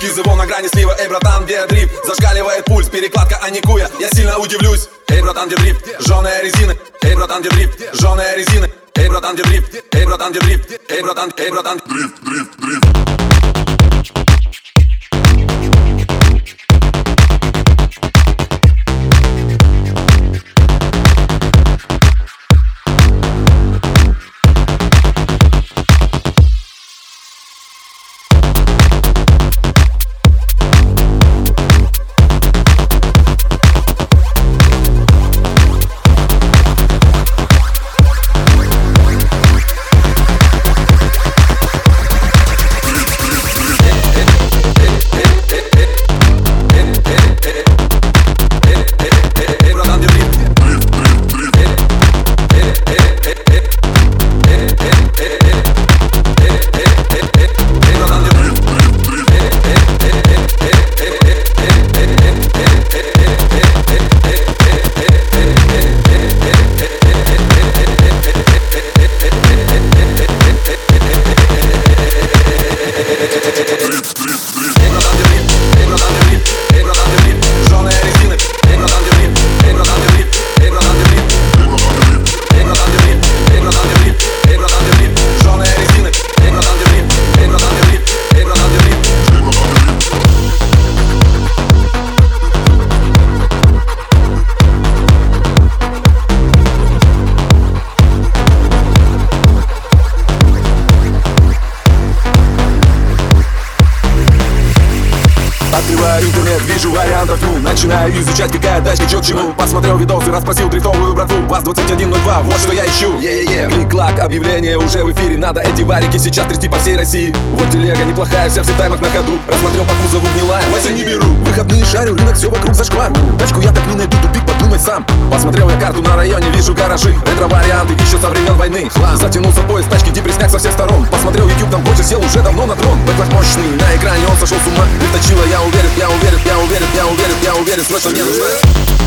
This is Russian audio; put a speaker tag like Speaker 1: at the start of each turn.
Speaker 1: Кизывол на грани слива, эй, братан, где дрифт? Зашкаливает пульс, перекладка аникуя Я сильно удивлюсь, эй, братан, где дрифт? Жёная резины, эй, братан, где дрифт? Жёная резины, эй, братан, где дрифт? Эй, братан, где дрифт? Эй, братан, эй, братан
Speaker 2: Дрифт, дрифт, дрифт
Speaker 1: Открываю интернет, вижу вариантов ну Начинаю изучать, какая тачка, чё к чему. Посмотрел видосы, расспросил дрифтовую братву. ВАЗ-2102, вот что я ищу. Yeah. Клик-клак, объявление уже в эфире Надо эти варики сейчас трясти по всей России. Вот телега неплохая, вся в сетаймах на ходу. Рассмотрел по кузову гнилая, Вася не беру. Выходные шарю, рынок все вокруг зашквар. Тачку я так не найду, тупик подумай сам. Посмотрел я карту на районе, вижу гаражи. Ретро-варианты еще со времен войны. Затянулся поезд, тачки, депресняк со всех сторон. Посмотрел там больше сел уже давно на трон. Бэклак мощный, на экране он сошел с ума. Лифточила, я уверен, я уверен, я уверен, я уверен, я уверен, срочно мне нужна